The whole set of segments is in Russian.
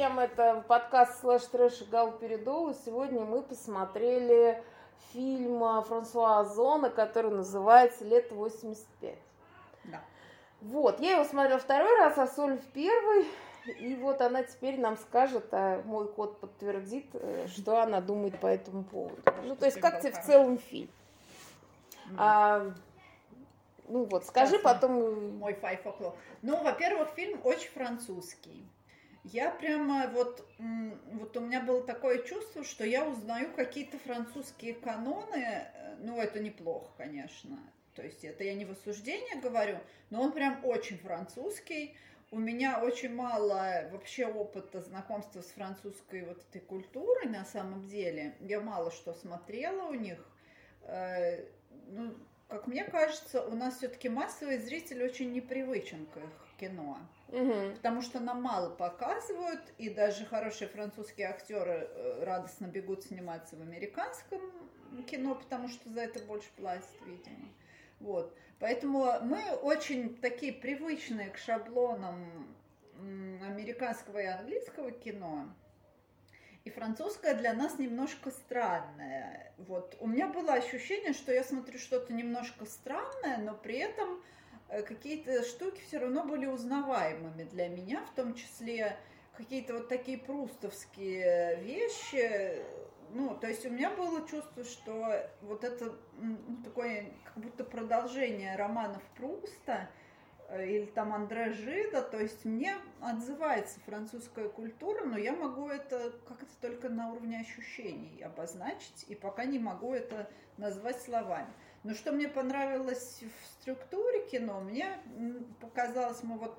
всем, это подкаст «Слэш Трэш» и Гал Передол, и сегодня мы посмотрели фильм Франсуа Озона, который называется «Лето 85». Да. Вот, я его смотрела второй раз, а Соль в первый, и вот она теперь нам скажет, а мой кот подтвердит, э, что она думает по этому поводу. Ну, то есть, как тебе в целом фильм? А, ну вот, скажи Классно. потом... Мой five o'clock. Ну, во-первых, фильм очень французский. Я прямо вот, вот у меня было такое чувство, что я узнаю какие-то французские каноны. Э, Ну, это неплохо, конечно. То есть это я не в осуждение говорю, но он прям очень французский. У меня очень мало вообще опыта знакомства с французской вот этой культурой на самом деле. Я мало что смотрела у них. Э, Ну, как мне кажется, у нас все-таки массовый зритель очень непривычен к их кино. Мгм. Потому что нам мало показывают, и даже хорошие французские актеры э, радостно бегут сниматься в американском кино, потому что за это больше платят, видимо. Вот. Поэтому мы очень такие привычные к шаблонам американского и английского кино. И французское для нас немножко странное. Вот. У меня было ощущение, что я смотрю что-то немножко странное, но при этом какие-то штуки все равно были узнаваемыми для меня, в том числе какие-то вот такие прустовские вещи. Ну, то есть у меня было чувство, что вот это ну, такое как будто продолжение романов Пруста э, или там Андре Жида, то есть мне отзывается французская культура, но я могу это как-то только на уровне ощущений обозначить, и пока не могу это назвать словами. Но что мне понравилось в структуре кино, мне показалось, мы вот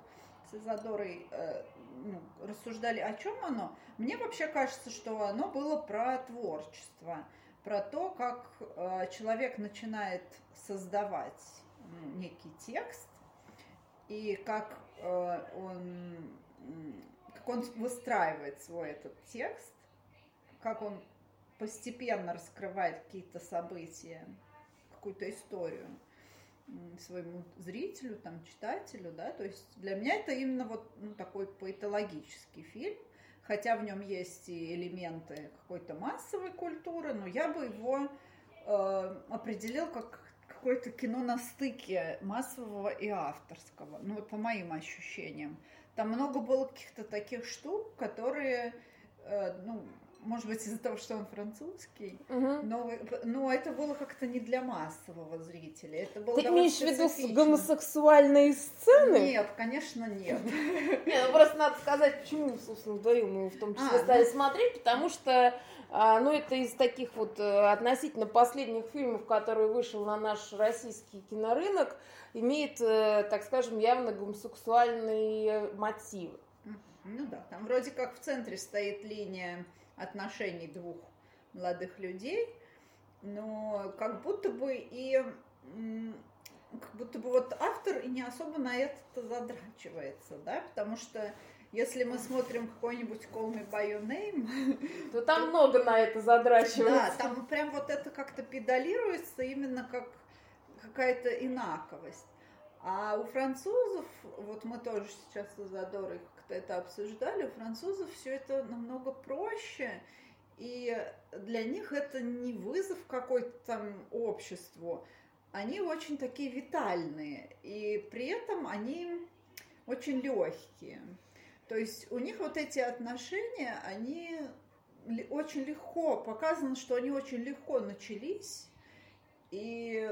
с Изодорой э, ну, рассуждали, о чем оно. Мне вообще кажется, что оно было про творчество, про то, как э, человек начинает создавать некий текст, и как э, он, как он выстраивает свой этот текст, как он постепенно раскрывает какие-то события, какую-то историю своему зрителю, там, читателю, да, то есть для меня это именно вот ну, такой поэтологический фильм, хотя в нем есть и элементы какой-то массовой культуры, но я бы его э, определил как какое-то кино на стыке массового и авторского, ну вот по моим ощущениям. Там много было каких-то таких штук, которые, э, ну, может быть, из-за того, что он французский, Мгм. но, но это было как-то не для массового зрителя. Это было Ты имеешь в виду гомосексуальные сцены? Нет, конечно, нет. Не, ну просто надо сказать, почему, собственно, вдвоем мы в том числе А, стали ну. смотреть, потому что, а, ну, это из таких вот э, относительно последних фильмов, который вышел на наш российский кинорынок, имеет, э, так скажем, явно гомосексуальные мотивы. Ну да, там вроде как в центре стоит линия отношений двух молодых людей, но как будто бы и как будто бы вот автор и не особо на это задрачивается, да, потому что если мы смотрим какой-нибудь Call Me By Your Name, То там много на это задрачивается. да, там прям вот это как-то педалируется именно как какая-то инаковость. А у французов, вот мы тоже сейчас с Задорой как-то это обсуждали, у французов все это намного проще, и для них это не вызов какой-то там обществу, они очень такие витальные, и при этом они очень легкие. То есть у них вот эти отношения, они очень легко, показано, что они очень легко начались, и,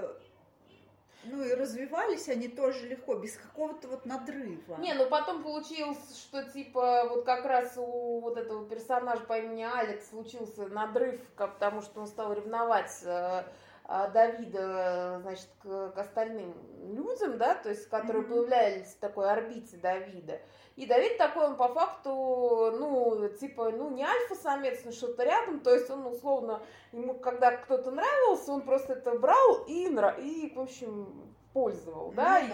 ну, и развивались они тоже легко, без какого-то вот надрыва. Не, ну потом получилось, что типа вот как раз у вот этого персонажа по имени Алекс случился надрыв, как- потому что он стал ревновать э, Давида, э, значит, к, к остальным людям, да, то есть, которые Мгм. появлялись в такой орбите Давида. И Давид такой, он по факту, ну, типа, ну, не альфа-самец, но что-то рядом, то есть он, условно, ему, когда кто-то нравился, он просто это брал и, и в общем, пользовал, да, Ну и,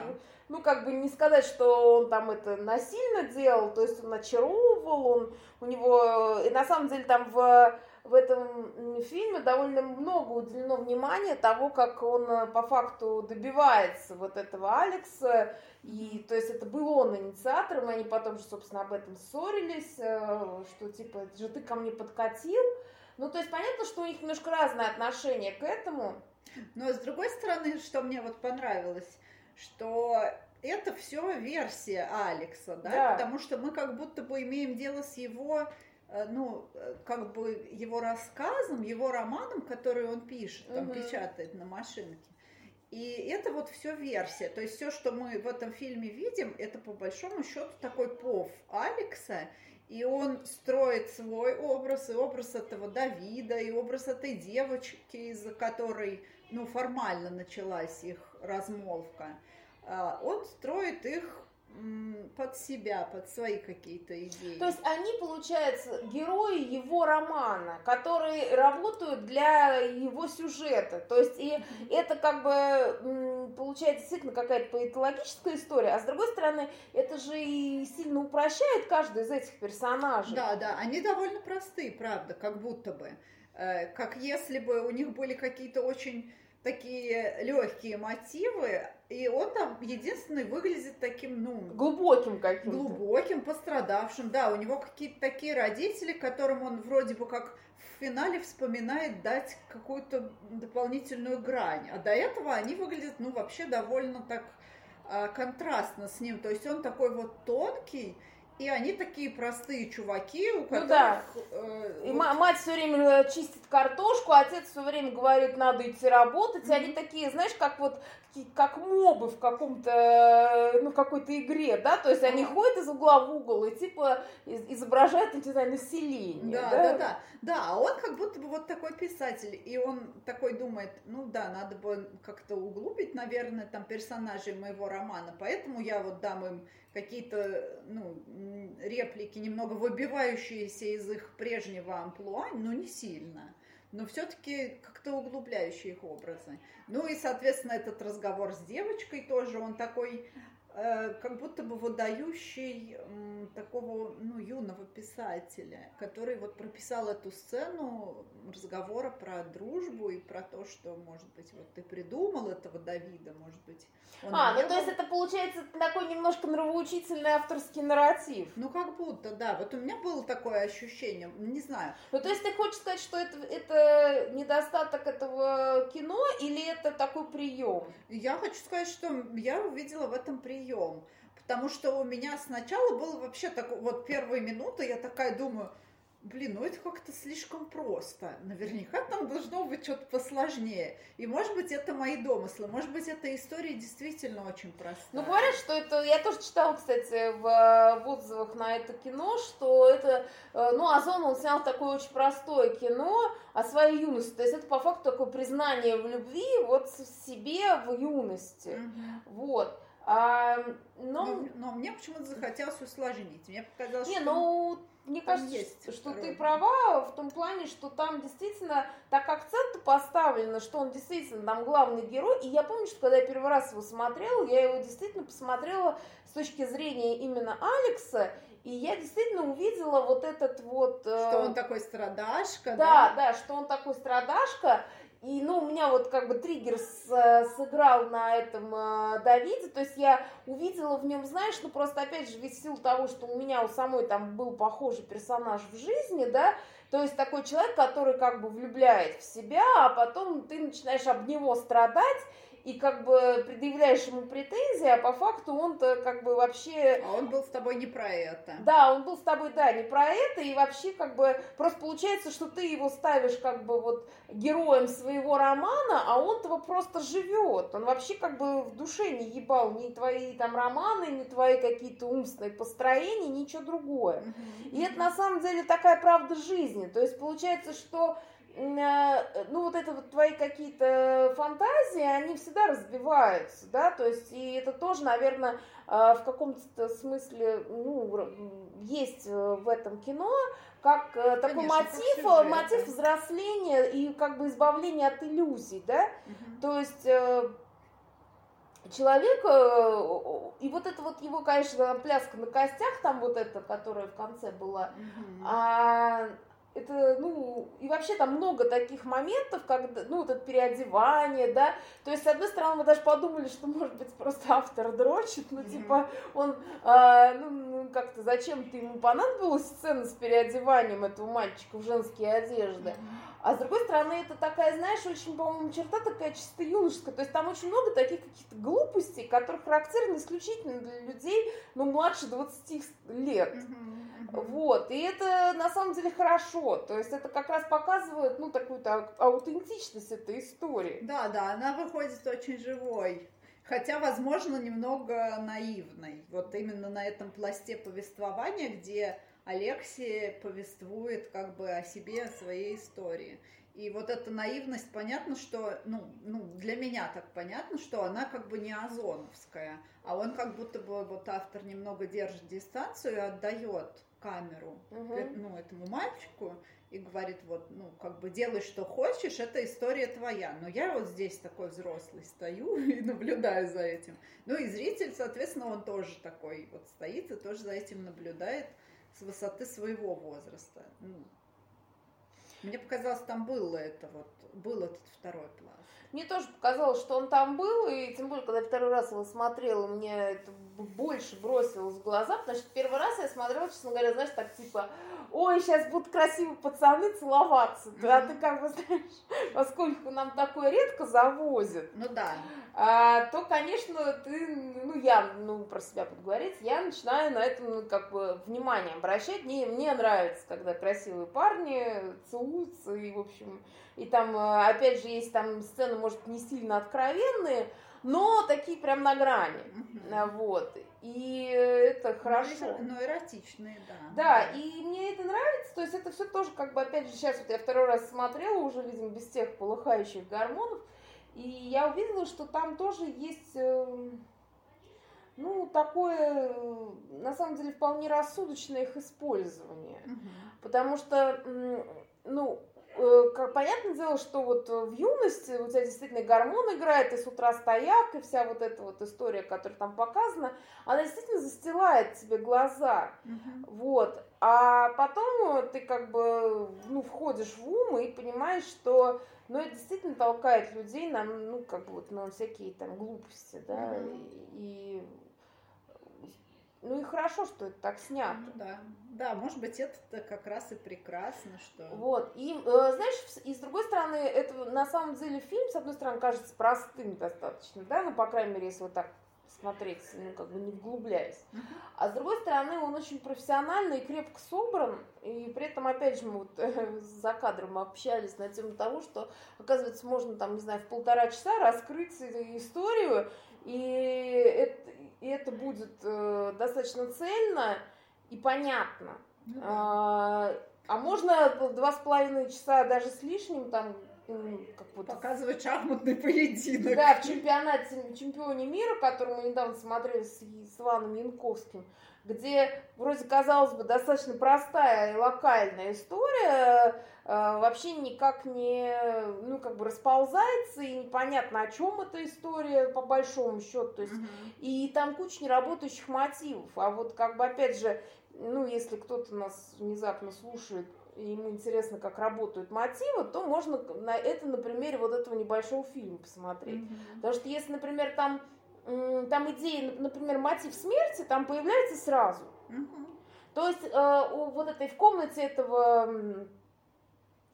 ну, как бы не сказать, что он там это насильно делал, то есть он очаровывал, он, у него, и на самом деле там в в этом фильме довольно много уделено внимания того, как он э, по факту добивается вот этого Алекса. И, то есть, это был он инициатором, и они потом же, собственно, об этом ссорились, э, что, типа, это же ты ко мне подкатил. Ну, то есть, понятно, что у них немножко разное отношение к этому. Но, с другой стороны, что мне вот понравилось, что это все версия Алекса, да? да, потому что мы как будто бы имеем дело с его ну, э, как бы его рассказом, его романом, который он пишет, там, угу. печатает на машинке. И это вот все версия. То есть все, что мы в этом фильме видим, это по большому счету такой пов Алекса. И он строит свой образ, и образ этого Давида, и образ этой девочки, из-за которой, ну, формально началась их размолвка. А, он строит их под себя, под свои какие-то идеи. То есть они, получается, герои его романа, которые работают для его сюжета. То есть и это как бы получается действительно какая-то поэтологическая история, а с другой стороны, это же и сильно упрощает каждый из этих персонажей. Да, да, они довольно простые, правда, как будто бы. Э, как если бы у них были какие-то очень такие легкие мотивы, и он там единственный выглядит таким, ну... Глубоким каким-то. Глубоким, пострадавшим, да, у него какие-то такие родители, которым он вроде бы как в финале вспоминает дать какую-то дополнительную грань, а до этого они выглядят, ну, вообще довольно так а, контрастно с ним, то есть он такой вот тонкий, и они такие простые чуваки, у которых... Ну да. Э, и вот... мать все время э, чистит картошку, отец все время говорит, надо идти работать. Mm-hmm. И они такие, знаешь, как вот как мобы в каком-то, э, ну, какой-то игре, да, то есть они mm-hmm. ходят из угла в угол и типа изображают, не знаю, население. Да, да, да, да. Да, а он как будто бы вот такой писатель, и он такой думает, ну да, надо бы как-то углубить, наверное, там персонажей моего романа, поэтому я вот дам им какие-то ну, реплики, немного выбивающиеся из их прежнего амплуа, но не сильно. Но все-таки как-то углубляющие их образы. Ну и, соответственно, этот разговор с девочкой тоже, он такой как будто бы выдающий такого ну, юного писателя, который вот прописал эту сцену разговора про дружбу и про то, что, может быть, вот ты придумал этого Давида, может быть. Он а, ну был... то есть это получается такой немножко нравоучительный авторский нарратив. Ну как будто, да. Вот у меня было такое ощущение, не знаю. Ну то есть ты хочешь сказать, что это, это недостаток этого кино или это такой прием? Я хочу сказать, что я увидела в этом прием прием. Потому что у меня сначала было вообще так, вот первые минуты, я такая думаю, блин, ну это как-то слишком просто. Наверняка там должно быть что-то посложнее. И может быть это мои домыслы, может быть эта история действительно очень простая. Ну говорят, что это, я тоже читала, кстати, в, в отзывах на это кино, что это, э, ну Озон, он снял такое очень простое кино о своей юности. То есть это по факту такое признание в любви вот в себе в юности. Угу. Вот. А, но... Но, но мне почему-то захотелось усложнить. Мне показалось, не, что... ну, мне кажется, есть что роль. ты права в том плане, что там действительно так акцент поставлен, что он действительно там главный герой. И я помню, что когда я первый раз его смотрела, я его действительно посмотрела с точки зрения именно Алекса, и я действительно увидела вот этот вот... Что он такой страдашка, да? Да, да, что он такой страдашка. И, ну, у меня вот как бы триггер с, э, сыграл на этом э, Давиде, то есть я увидела в нем, знаешь, ну, просто, опять же, ведь в силу того, что у меня у самой там был похожий персонаж в жизни, да, то есть такой человек, который как бы влюбляет в себя, а потом ты начинаешь об него страдать, и как бы предъявляешь ему претензии, а по факту он-то как бы вообще... А он был с тобой не про это. Да, он был с тобой, да, не про это, и вообще как бы просто получается, что ты его ставишь как бы вот героем своего романа, а он-то просто живет. Он вообще как бы в душе не ебал ни твои там романы, ни твои какие-то умственные построения, ничего другое. И это на самом деле такая правда жизни. То есть получается, что ну, вот это вот твои какие-то фантазии, они всегда разбиваются, да, то есть, и это тоже, наверное, э, в каком-то смысле, ну, есть э, в этом кино, как Конечно, такой мотив, как мотив взросления и как бы избавления от иллюзий, да, угу. то есть человек, и вот это вот его, конечно, пляска на костях, там вот это, которая в конце была, угу. а, это, ну, и вообще там много таких моментов, когда, ну, вот это переодевание, да, то есть, с одной стороны, мы даже подумали, что, может быть, просто автор дрочит, ну, mm-hmm. типа, он, а, ну, ну, как-то зачем-то ему понадобилась сцена с переодеванием этого мальчика в женские одежды, mm-hmm. А с другой стороны, это такая, знаешь, очень, по-моему, черта такая чисто юношеская. То есть там очень много таких каких-то глупостей, которые характерны исключительно для людей, ну, младше 20 лет. Вот. И это на самом деле хорошо. То есть это как раз показывает, ну, такую-то аутентичность этой истории. Да, да, она выходит очень живой. Хотя, возможно, немного наивной. Вот именно на этом пласте повествования, где Алексия повествует как бы о себе, о своей истории. И вот эта наивность, понятно, что, ну, ну, для меня так понятно, что она как бы не озоновская, а он как будто бы, вот автор немного держит дистанцию и отдает камеру, угу. ну, этому мальчику, и говорит, вот, ну, как бы делай, что хочешь, это история твоя. Но я вот здесь такой взрослый стою и наблюдаю за этим. Ну и зритель, соответственно, он тоже такой вот стоит и тоже за этим наблюдает с высоты своего возраста. Ну, мне показалось, там было это вот, был этот второй план. Мне тоже показалось, что он там был, и тем более, когда я второй раз его смотрела, мне это больше бросилось в глаза, потому что первый раз я смотрела, честно говоря, знаешь, так типа, ой, сейчас будут красивые пацаны целоваться. Mm-hmm. А ты как бы знаешь, поскольку нам такое редко завозят. Ну да. А, то, конечно, ты, ну, я, ну, про себя буду говорить, я начинаю на этом, ну, как бы, внимание обращать. Мне, мне нравится, когда красивые парни целуются, и, в общем, и там, э, опять же, есть там сцены, может, не сильно откровенные, но такие прям на грани. Mm-hmm. Вот. И это ну, хорошо. Ну, эротичные, да. Да, и мне это нравится. То есть это все тоже, как бы, опять же, сейчас вот я второй раз смотрела, уже, видимо, без тех полыхающих гормонов. И я увидела, что там тоже есть, эм, ну, такое, на самом деле, вполне рассудочное их использование. Угу. Потому что, ну, Э, понятное дело, что вот в юности у тебя действительно гормон играет, и с утра стояк, и вся вот эта вот история, которая там показана, она действительно застилает тебе глаза. Uh-huh. Вот. А потом ты как бы ну, входишь в ум и понимаешь, что ну, это действительно толкает людей на, ну, как бы вот на всякие там глупости, да, и, и ну и хорошо, что это так снято. Ну, да, да, может быть, это как раз и прекрасно, что... Вот, и, э, знаешь, и с другой стороны, это на самом деле фильм, с одной стороны, кажется простым достаточно, да, ну, по крайней мере, если вот так смотреть, ну, как бы не вглубляясь. А с другой стороны, он очень профессиональный и крепко собран, и при этом, опять же, мы вот э, за кадром общались на тему того, что, оказывается, можно там, не знаю, в полтора часа раскрыть историю, и это, и это будет э, достаточно цельно и понятно. Ну, да. а, а можно два с половиной часа даже с лишним там как вот, показывать шахматный поединок. Да, в чемпионате, чемпионе мира, который мы недавно смотрели с, с Иваном Янковским, где вроде, казалось бы, достаточно простая и локальная история, э, вообще никак не, ну, как бы расползается, и непонятно, о чем эта история, по большому счету, то есть, угу. и там куча неработающих мотивов, а вот, как бы, опять же, ну, если кто-то нас внезапно слушает, ему интересно, как работают мотивы, то можно на это на примере вот этого небольшого фильма посмотреть. Mm-hmm. Потому что если, например, там, там идея, например, мотив смерти, там появляется сразу. Mm-hmm. То есть э, вот этой в комнате этого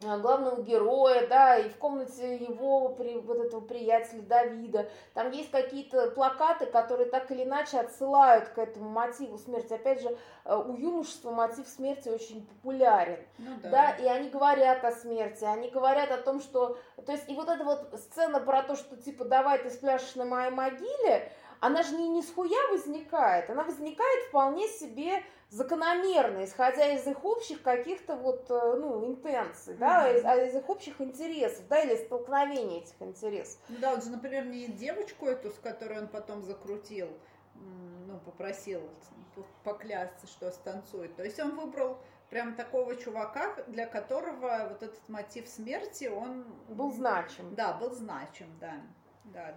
главного героя, да, и в комнате его, при, вот этого приятеля Давида, там есть какие-то плакаты, которые так или иначе отсылают к этому мотиву смерти. Опять же, э, у юношества мотив смерти очень популярен, ну, да. да, и они говорят о смерти, они говорят о том, что, то есть, и вот эта вот сцена про то, что, типа, давай ты спляшешь на моей могиле, она же не, не с хуя возникает, она возникает вполне себе закономерно, исходя из их общих каких-то вот, э, ну, интенций, да, mm-hmm. из, а из их общих интересов, да, или столкновения этих интересов. Ну да, вот же, например, не девочку эту, с которой он потом закрутил, ну, попросил поклясться, что станцует. То есть он выбрал прям такого чувака, для которого вот этот мотив смерти, он... Был значим. Да, был значим, да да,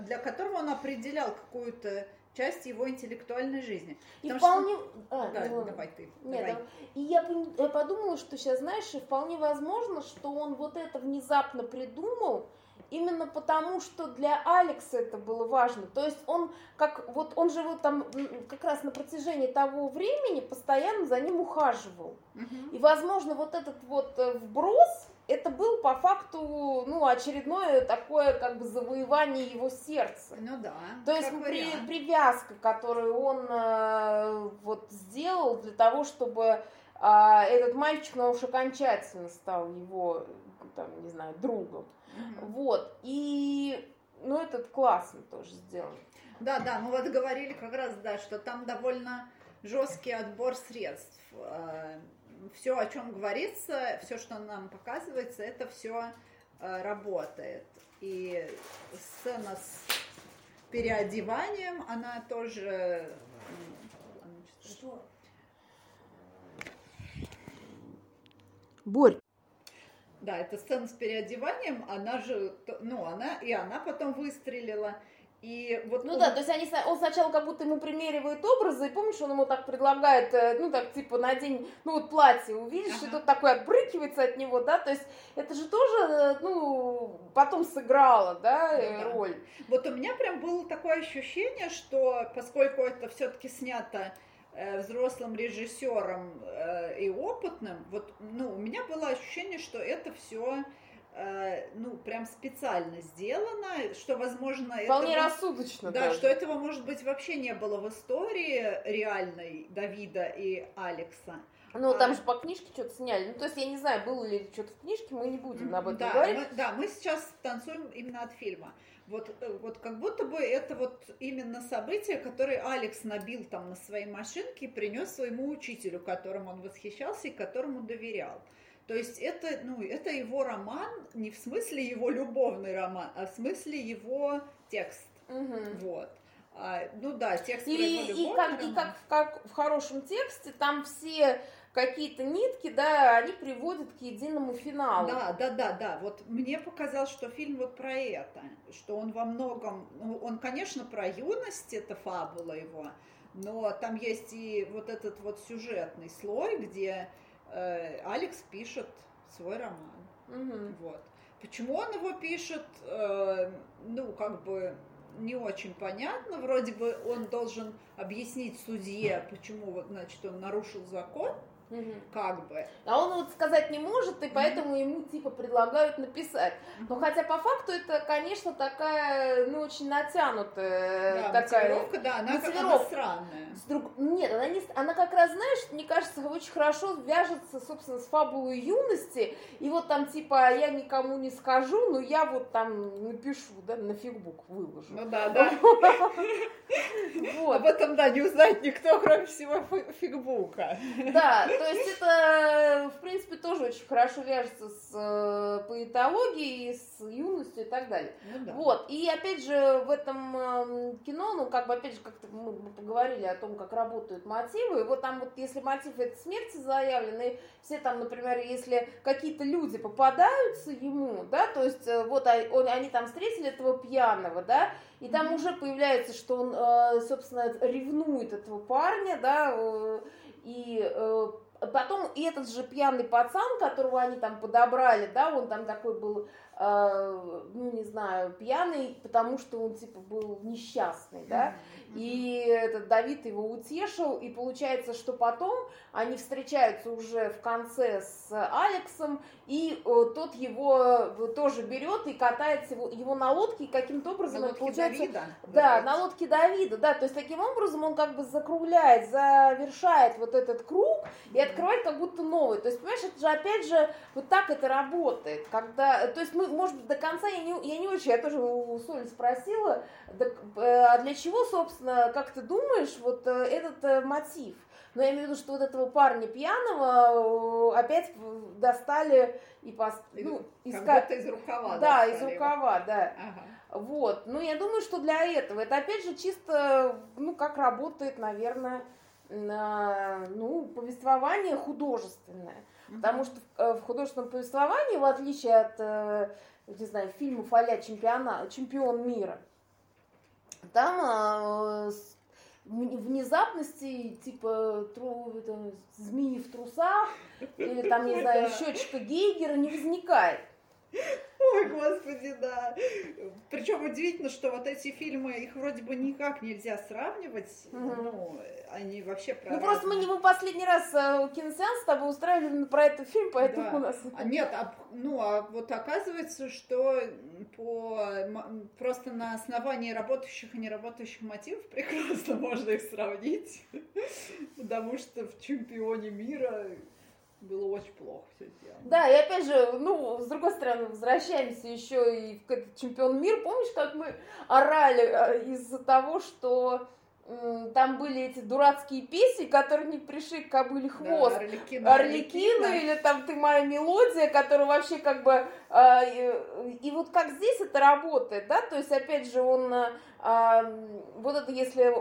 для которого он определял какую-то часть его интеллектуальной жизни. И вполне... Что... А, да, ну... давай ты. Нет, давай. И я, я подумала, что сейчас, знаешь, вполне возможно, что он вот это внезапно придумал, именно потому, что для Алекса это было важно. То есть он как вот он же вот там как раз на протяжении того времени постоянно за ним ухаживал. Угу. И, возможно, вот этот вот э, вброс это был по факту, ну, очередное такое, как бы, завоевание его сердца. Ну да. То есть при, привязка, которую он э, вот сделал для того, чтобы э, этот мальчик, ну, уж окончательно стал его, там, не знаю, другом. Угу. Вот. И, ну, этот классно тоже сделан. Да, да, мы вот говорили как раз, да, что там довольно жесткий отбор средств э, все, о чем говорится, все, что нам показывается, это все э, работает. И сцена с переодеванием, она тоже... Что? Борь. Да, эта сцена с переодеванием, она же, ну, она, и она потом выстрелила. И вот ну он... да, то есть они, он сначала как будто ему примеривает образы, и помнишь, он ему так предлагает, э, ну так типа на день, ну вот платье увидишь, ага. и тут такой отбрыкивается от него, да, то есть это же тоже, э, ну, потом сыграло, да, ну, да. роль. Вот у меня прям было такое ощущение, что поскольку это все-таки снято э, взрослым режиссером э, и опытным, вот, ну, у меня было ощущение, что это все Э, ну, прям специально сделано, что, возможно... Вполне этого, рассудочно. Да, даже. что этого, может быть, вообще не было в истории реальной Давида и Алекса. Ну, там а... же по книжке что-то сняли. Ну, то есть, я не знаю, было ли что-то в книжке, мы не будем об этом да, говорить. Мы, да, мы сейчас танцуем именно от фильма. Вот, э, вот как будто бы это вот именно событие, которое Алекс набил там на своей машинке и принес своему учителю, которым он восхищался и которому доверял. То есть это, ну, это его роман не в смысле его любовный роман, а в смысле его текст. Угу. Вот. А, ну да, текст и, и, как, и как, как в хорошем тексте, там все какие-то нитки, да, они приводят к единому финалу. Да, да, да, да. Вот мне показалось, что фильм вот про это, что он во многом, ну, он, конечно, про юность, это фабула его, но там есть и вот этот вот сюжетный слой, где Э, Алекс пишет свой роман. Угу. Вот. Почему он его пишет, э, ну, как бы не очень понятно. Вроде бы он должен объяснить судье, почему, вот, значит, он нарушил закон. Угу. Как бы. А он вот сказать не может, и поэтому угу. ему типа предлагают написать. Угу. Но хотя по факту это, конечно, такая, ну, очень натянутая да, такая. Мотивировка, да, она, мотивировка. она странная. С друг... Нет, она не, она как раз, знаешь, мне кажется, очень хорошо вяжется, собственно, с фабулой юности. И вот там типа я никому не скажу, но я вот там напишу, да, на фигбук выложу. Ну да, да. Об этом, да, не узнает никто, кроме всего фигбука. Да, то есть это, в принципе, тоже очень хорошо вяжется с э, поэтологией, с юностью и так далее. Ну, да. Вот, и опять же в этом э, кино, ну, как бы, опять же, как-то мы поговорили о том, как работают мотивы, и вот там вот, если мотив это смерти заявлены, все там, например, если какие-то люди попадаются ему, да, то есть э, вот он, они там встретили этого пьяного, да, и там mm-hmm. уже появляется, что он, э, собственно, ревнует этого парня, да, э, и Потом и этот же пьяный пацан, которого они там подобрали, да, он там такой был, э, ну не знаю, пьяный, потому что он типа был несчастный, да. И этот Давид его утешил, и получается, что потом они встречаются уже в конце с Алексом, и э, тот его э, тоже берет и катается его, его на лодке, и каким-то образом на это получается... Давида, да, на лодке Давида, да, то есть таким образом он как бы закругляет, завершает вот этот круг и открывает как будто новый. То есть, понимаешь, это же опять же вот так это работает, когда, то есть мы, может быть, до конца я не, я не очень, я тоже у Соли спросила, да, э, а для чего, собственно, как ты думаешь, вот э, этот э, мотив? Но я имею в виду, что вот этого парня пьяного опять достали и пост... ну, искать... из рукава. Да, из рукава, да. Ага. Вот. Ну, я думаю, что для этого. Это опять же чисто, ну, как работает, наверное, на, ну, повествование художественное. Mm-hmm. Потому что в, в художественном повествовании, в отличие от, не знаю, фильмов а чемпиона, чемпион мира, там внезапности, типа тру, это, змеи в трусах, или там, не знаю, счетчика Гейгера не возникает. Ой, господи, да. Причем удивительно, что вот эти фильмы, их вроде бы никак нельзя сравнивать. Угу. Ну, они вообще про Ну, просто мы не мы последний раз э, киносеанс с тобой устраивали про этот фильм, поэтому да. у нас... А нет, а, ну, а вот оказывается, что по, просто на основании работающих и неработающих мотивов прекрасно можно их сравнить. Потому что в чемпионе мира было очень плохо все сделано. Да, и опять же, ну, с другой стороны, возвращаемся еще и в этот чемпион мира. Помнишь, как мы орали э, из-за того, что там были эти дурацкие песни, которые не пришли к кобыле хвост. Да, Орликина, Орликина, или там ты моя мелодия, которая вообще как бы... Э, и, и вот как здесь это работает, да, то есть опять же он... Э, вот это если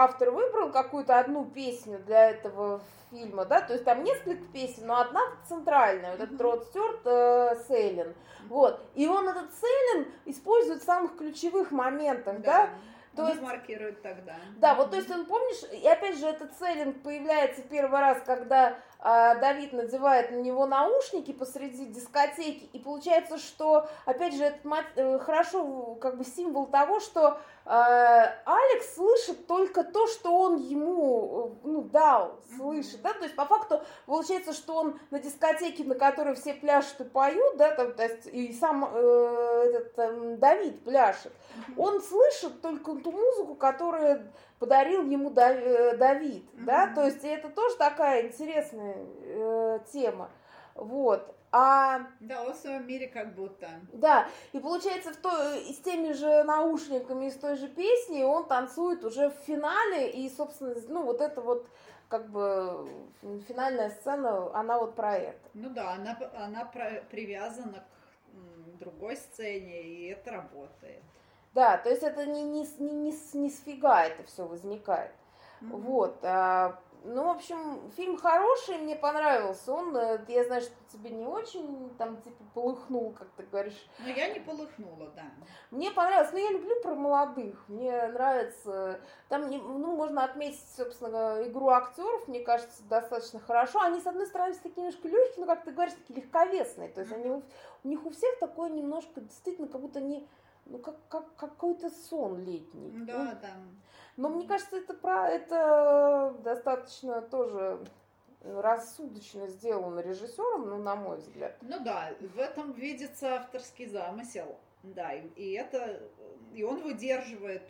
автор выбрал какую-то одну песню для этого фильма, да, то есть там несколько песен, но одна центральная, вот этот Род Стюарт э, Сейлин, вот, и он этот Сейлин использует в самых ключевых моментах, да, да? То есть, маркирует тогда. Да, вот то есть он, помнишь, и опять же этот селлинг появляется первый раз, когда Давид надевает на него наушники посреди дискотеки, и получается, что, опять же, это э, хорошо как бы символ того, что а, Алекс слышит только то, что он ему э, ну, дал, слышит, да, то есть по факту получается, что он на дискотеке, на которой все пляшут и поют, да, там, то есть и сам э, этот э, Давид пляшет, он слышит только ту музыку, которая подарил ему э, Давид, mm-hmm. да, то есть это тоже такая интересная э, тема, вот. А... Да, он в своем мире как будто. Да, и получается, в той, с теми же наушниками, с той же песней он танцует уже в финале, и, собственно, ну, вот это вот как бы финальная сцена, она вот про это. Ну да, она, она про, привязана к другой сцене, и это работает. Да, то есть это не, не, не, не, не с фига это все возникает. Mm-hmm. Вот. А, ну, в общем, фильм хороший, мне понравился. Он, э, я знаю, что тебе не очень там, типа, полыхнул, как ты говоришь. Но я не полыхнула, да. Мне понравилось. Но я люблю про молодых. Мне нравится. Там, ну, можно отметить, собственно, игру актеров, мне кажется, достаточно хорошо. Они, с одной стороны, такие немножко легкие, но, как ты говоришь, такие легковесные. То есть они, у них у всех такое немножко, действительно, как будто они ну, как, как какой-то сон летний. Да, ну, да. Но мне кажется, это про это достаточно тоже рассудочно сделано режиссером, ну, на мой взгляд. Ну да, в этом видится авторский замысел. Да, и, и это и он выдерживает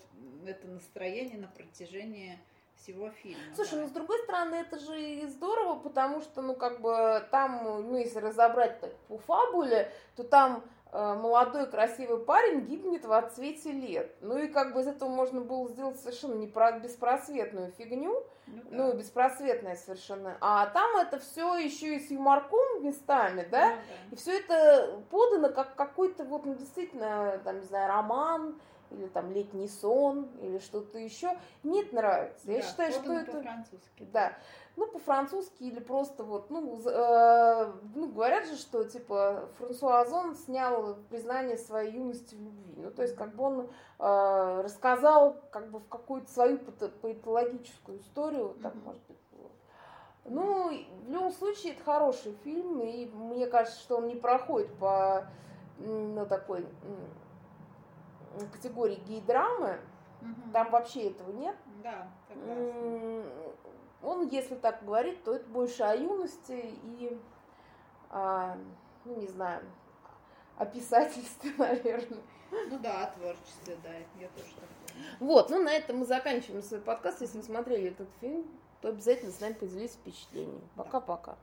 это настроение на протяжении всего фильма. Слушай, да. ну с другой стороны, это же и здорово, потому что, ну, как бы там, ну, если разобрать так по фабуле, то там молодой красивый парень гибнет в отцвете лет. Ну и как бы из этого можно было сделать совершенно не про беспросветную фигню, ну, да. ну беспросветная совершенно. А там это все еще и с юморком местами, да? Ну, да. И все это подано как какой-то вот ну, действительно, там, не знаю, роман или там летний сон или что-то еще. Мне это нравится. Да, Я считаю, что это... по-французски. Да ну, по-французски или просто вот, ну, э, ну, говорят же, что, типа, Франсуа Озон снял признание своей юности в любви. Ну, то есть, как бы он э, рассказал, как бы, в какую-то свою поэтологическую историю, так, mm-hmm. может быть, ну, в любом случае, это хороший фильм, и мне кажется, что он не проходит по, ну, такой категории гей-драмы, угу. там вообще этого нет. Да, согласна. Он, если так говорить, то это больше о юности и, а, ну не знаю, о писательстве, наверное. Ну да, о творчестве, да, я тоже так думаю. Вот, ну на этом мы заканчиваем свой подкаст. Если вы смотрели этот фильм, то обязательно с нами поделитесь впечатлениями. Пока-пока.